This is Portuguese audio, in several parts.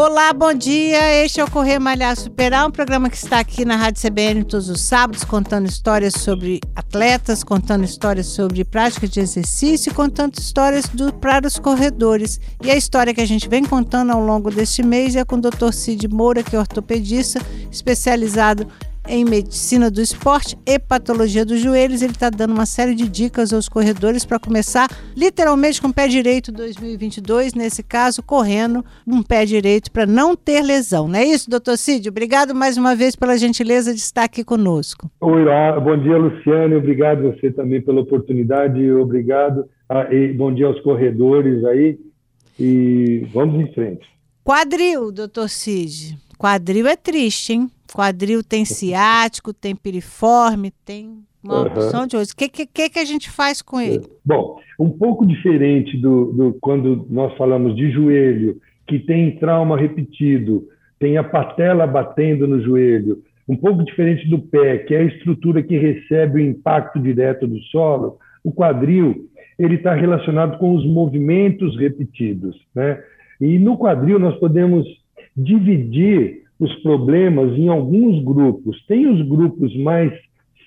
Olá, bom dia. Este é o Correr Malhar Superar, um programa que está aqui na Rádio CBN todos os sábados, contando histórias sobre atletas, contando histórias sobre prática de exercício, contando histórias do, para os corredores. E a história que a gente vem contando ao longo deste mês é com o Dr. Cid Moura, que é ortopedista, especializado em medicina do esporte e patologia dos joelhos. Ele está dando uma série de dicas aos corredores para começar literalmente com o pé direito 2022, nesse caso, correndo um pé direito para não ter lesão. Não é isso, doutor Cid? Obrigado mais uma vez pela gentileza de estar aqui conosco. Oi, bom dia, Luciane. Obrigado você também pela oportunidade. Obrigado. Ah, e bom dia aos corredores aí. E vamos em frente. Quadril, doutor Cid. Quadril é triste, hein? Quadril tem ciático, tem piriforme, tem uma uhum. opção de coisas. O que, que, que a gente faz com ele? Bom, um pouco diferente do, do quando nós falamos de joelho, que tem trauma repetido, tem a patela batendo no joelho, um pouco diferente do pé, que é a estrutura que recebe o impacto direto do solo, o quadril ele está relacionado com os movimentos repetidos, né? E no quadril nós podemos dividir os problemas em alguns grupos. Tem os grupos mais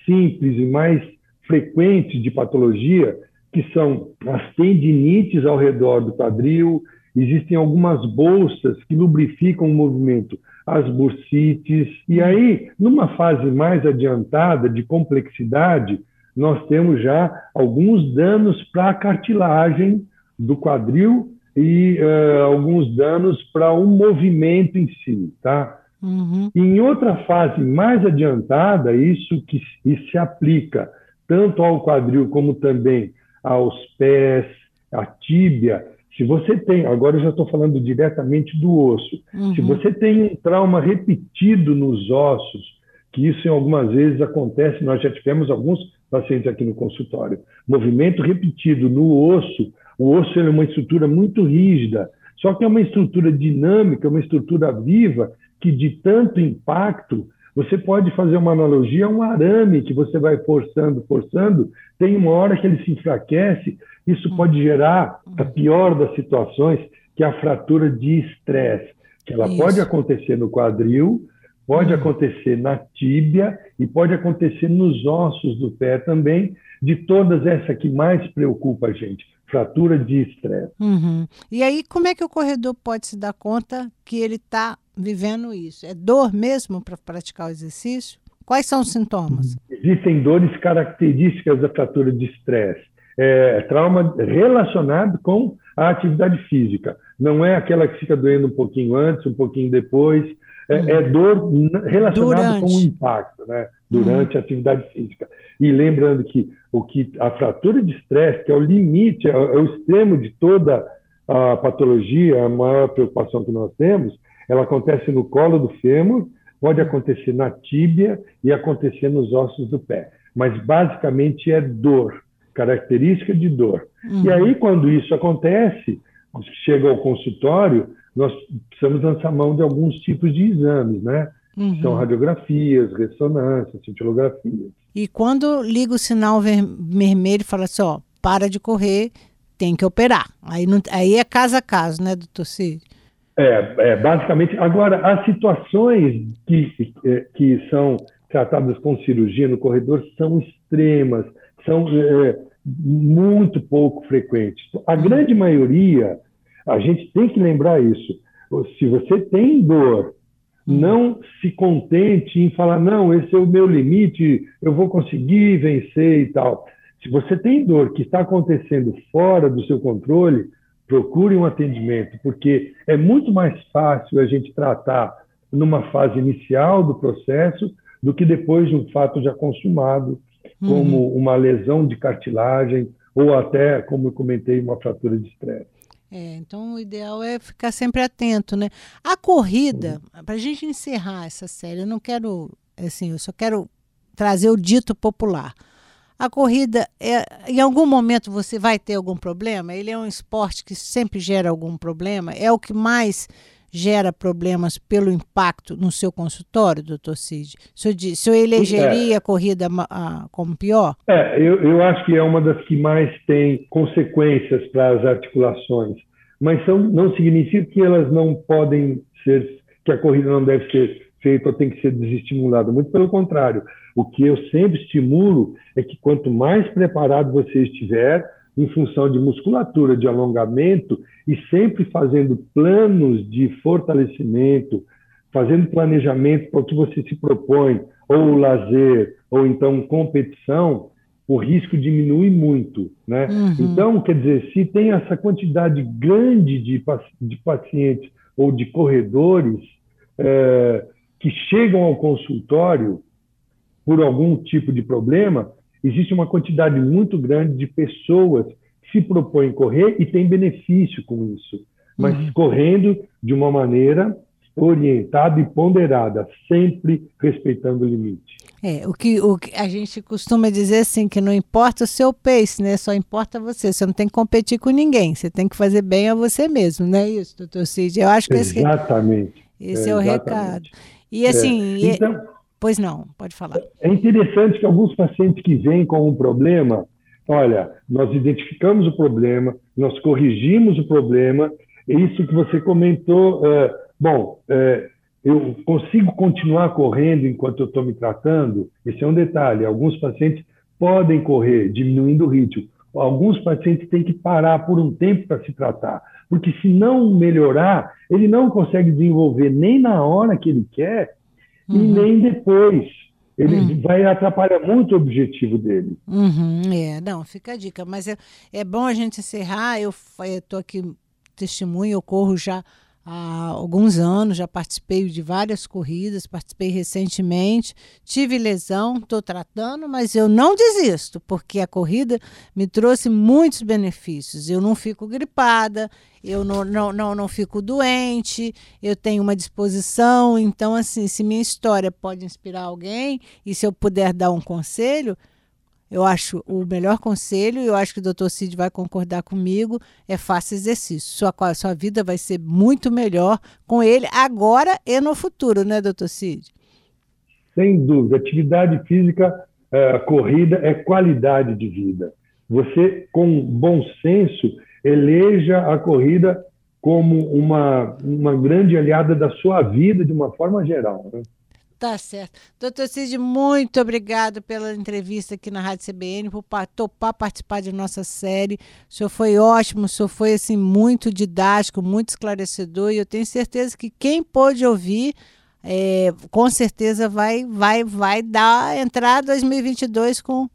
simples e mais frequentes de patologia, que são as tendinites ao redor do quadril, existem algumas bolsas que lubrificam o movimento, as bursites. E aí, numa fase mais adiantada de complexidade, nós temos já alguns danos para a cartilagem do quadril e uh, alguns danos para o movimento em si, tá? Uhum. Em outra fase mais adiantada, isso que isso se aplica tanto ao quadril como também aos pés, à tíbia. Se você tem, agora eu já estou falando diretamente do osso, uhum. se você tem um trauma repetido nos ossos, que isso em algumas vezes acontece, nós já tivemos alguns pacientes aqui no consultório, movimento repetido no osso, o osso é uma estrutura muito rígida, só que é uma estrutura dinâmica, uma estrutura viva que de tanto impacto, você pode fazer uma analogia a um arame que você vai forçando, forçando, tem uma hora que ele se enfraquece, isso hum. pode gerar a pior das situações, que é a fratura de estresse, que ela isso. pode acontecer no quadril, pode hum. acontecer na tíbia e pode acontecer nos ossos do pé também, de todas essa que mais preocupa a gente, fratura de estresse. Uhum. E aí, como é que o corredor pode se dar conta que ele está vivendo isso? É dor mesmo para praticar o exercício? Quais são os sintomas? Existem dores características da fratura de estresse. É, trauma relacionado com a atividade física. Não é aquela que fica doendo um pouquinho antes, um pouquinho depois. É, uhum. é dor relacionada com o impacto, né? Durante uhum. a atividade física. E lembrando que o que a fratura de estresse, que é o limite, é, é o extremo de toda a patologia, a maior preocupação que nós temos, ela acontece no colo do fêmur, pode acontecer na tíbia e acontecer nos ossos do pé. Mas basicamente é dor, característica de dor. Uhum. E aí, quando isso acontece, chega ao consultório, nós precisamos lançar mão de alguns tipos de exames, né? Uhum. São radiografias, ressonâncias, cintilografias. E quando liga o sinal vermelho e fala assim, ó, para de correr, tem que operar. Aí, não, aí é caso a caso, né, doutor Cid? É, é, basicamente. Agora, as situações que, que são tratadas com cirurgia no corredor são extremas, são é, muito pouco frequentes. A grande maioria, a gente tem que lembrar isso. Se você tem dor não se contente em falar, não, esse é o meu limite, eu vou conseguir vencer e tal. Se você tem dor que está acontecendo fora do seu controle, procure um atendimento, porque é muito mais fácil a gente tratar numa fase inicial do processo do que depois de um fato já consumado, como uhum. uma lesão de cartilagem ou até, como eu comentei, uma fratura de estresse. É, então o ideal é ficar sempre atento, né? A corrida, para a gente encerrar essa série, eu não quero, assim, eu só quero trazer o dito popular. A corrida, é, em algum momento você vai ter algum problema? Ele é um esporte que sempre gera algum problema? É o que mais gera problemas pelo impacto no seu consultório, doutor Cid? O senhor, o senhor elegeria é. a corrida a, como pior? É, eu, eu acho que é uma das que mais tem consequências para as articulações, mas são, não significa que elas não podem ser, que a corrida não deve ser feita ou tem que ser desestimulada. Muito pelo contrário. O que eu sempre estimulo é que quanto mais preparado você estiver, em função de musculatura, de alongamento, e sempre fazendo planos de fortalecimento, fazendo planejamento para o que você se propõe, ou lazer, ou então competição, o risco diminui muito. Né? Uhum. Então, quer dizer, se tem essa quantidade grande de, de pacientes ou de corredores é, que chegam ao consultório por algum tipo de problema, existe uma quantidade muito grande de pessoas que se propõem correr e têm benefício com isso, mas uhum. correndo de uma maneira orientada e ponderada, sempre respeitando o limite. É, o que, o que a gente costuma dizer assim, que não importa o seu pace, né? Só importa você. Você não tem que competir com ninguém, você tem que fazer bem a você mesmo, não é isso, doutor Cid? Eu acho que Exatamente. Esse, esse é, é, o recado. E assim, é. Então, Pois não, pode falar. É interessante que alguns pacientes que vêm com um problema, olha, nós identificamos o problema, nós corrigimos o problema, é isso que você comentou, é, bom, é, eu consigo continuar correndo enquanto eu estou me tratando? Esse é um detalhe. Alguns pacientes podem correr, diminuindo o ritmo. Alguns pacientes têm que parar por um tempo para se tratar, porque se não melhorar, ele não consegue desenvolver nem na hora que ele quer uhum. e nem depois. Ele uhum. vai atrapalhar muito o objetivo dele. Uhum, é, não, fica a dica. Mas é, é bom a gente encerrar. Eu estou aqui testemunho, eu corro já há alguns anos, já participei de várias corridas, participei recentemente, tive lesão, estou tratando, mas eu não desisto, porque a corrida me trouxe muitos benefícios. Eu não fico gripada, eu não, não, não, não fico doente, eu tenho uma disposição. Então, assim, se minha história pode inspirar alguém e se eu puder dar um conselho, eu acho o melhor conselho, e eu acho que o doutor Cid vai concordar comigo, é faça exercício. Sua, sua vida vai ser muito melhor com ele agora e no futuro, né, doutor Cid? Sem dúvida. Atividade física, é, corrida é qualidade de vida. Você, com bom senso, eleja a corrida como uma, uma grande aliada da sua vida de uma forma geral. Né? Tá certo. Doutor Cid, muito obrigado pela entrevista aqui na Rádio CBN, por topar participar de nossa série. O senhor foi ótimo, o senhor foi assim, muito didático, muito esclarecedor, e eu tenho certeza que quem pôde ouvir, é, com certeza vai, vai, vai dar entrar 2022 com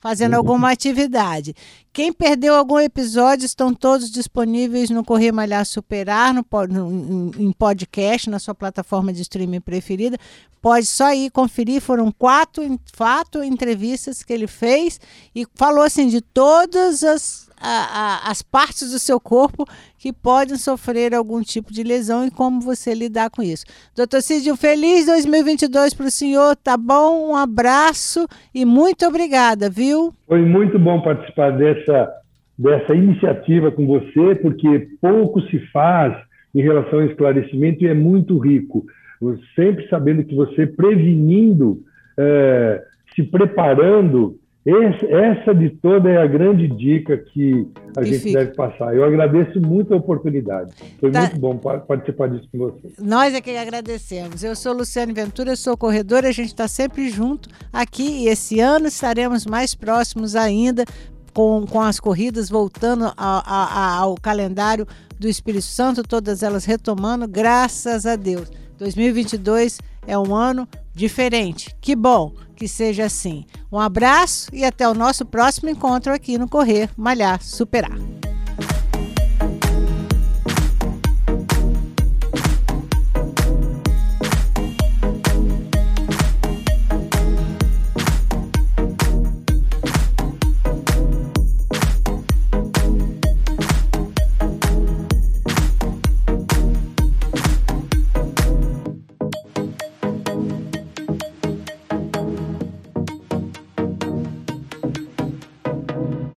fazendo alguma atividade. Quem perdeu algum episódio estão todos disponíveis no Correr Malhar Superar, no, no, em podcast, na sua plataforma de streaming preferida. Pode só ir conferir. Foram quatro, quatro entrevistas que ele fez e falou assim de todas as a, a, as partes do seu corpo que podem sofrer algum tipo de lesão e como você lidar com isso. Doutor Cid, um feliz 2022 para o senhor, tá bom? Um abraço e muito obrigada, viu? Foi muito bom participar dessa, dessa iniciativa com você, porque pouco se faz em relação ao esclarecimento e é muito rico. Sempre sabendo que você prevenindo, é, se preparando, esse, essa de toda é a grande dica que a que gente fica. deve passar. Eu agradeço muito a oportunidade. Foi tá. muito bom participar disso com você. Nós é que agradecemos. Eu sou Luciane Ventura, sou corredora, a gente está sempre junto aqui e esse ano estaremos mais próximos ainda com, com as corridas voltando a, a, ao calendário do Espírito Santo, todas elas retomando, graças a Deus. 2022 é um ano diferente. Que bom que seja assim. Um abraço e até o nosso próximo encontro aqui no Correr Malhar Superar.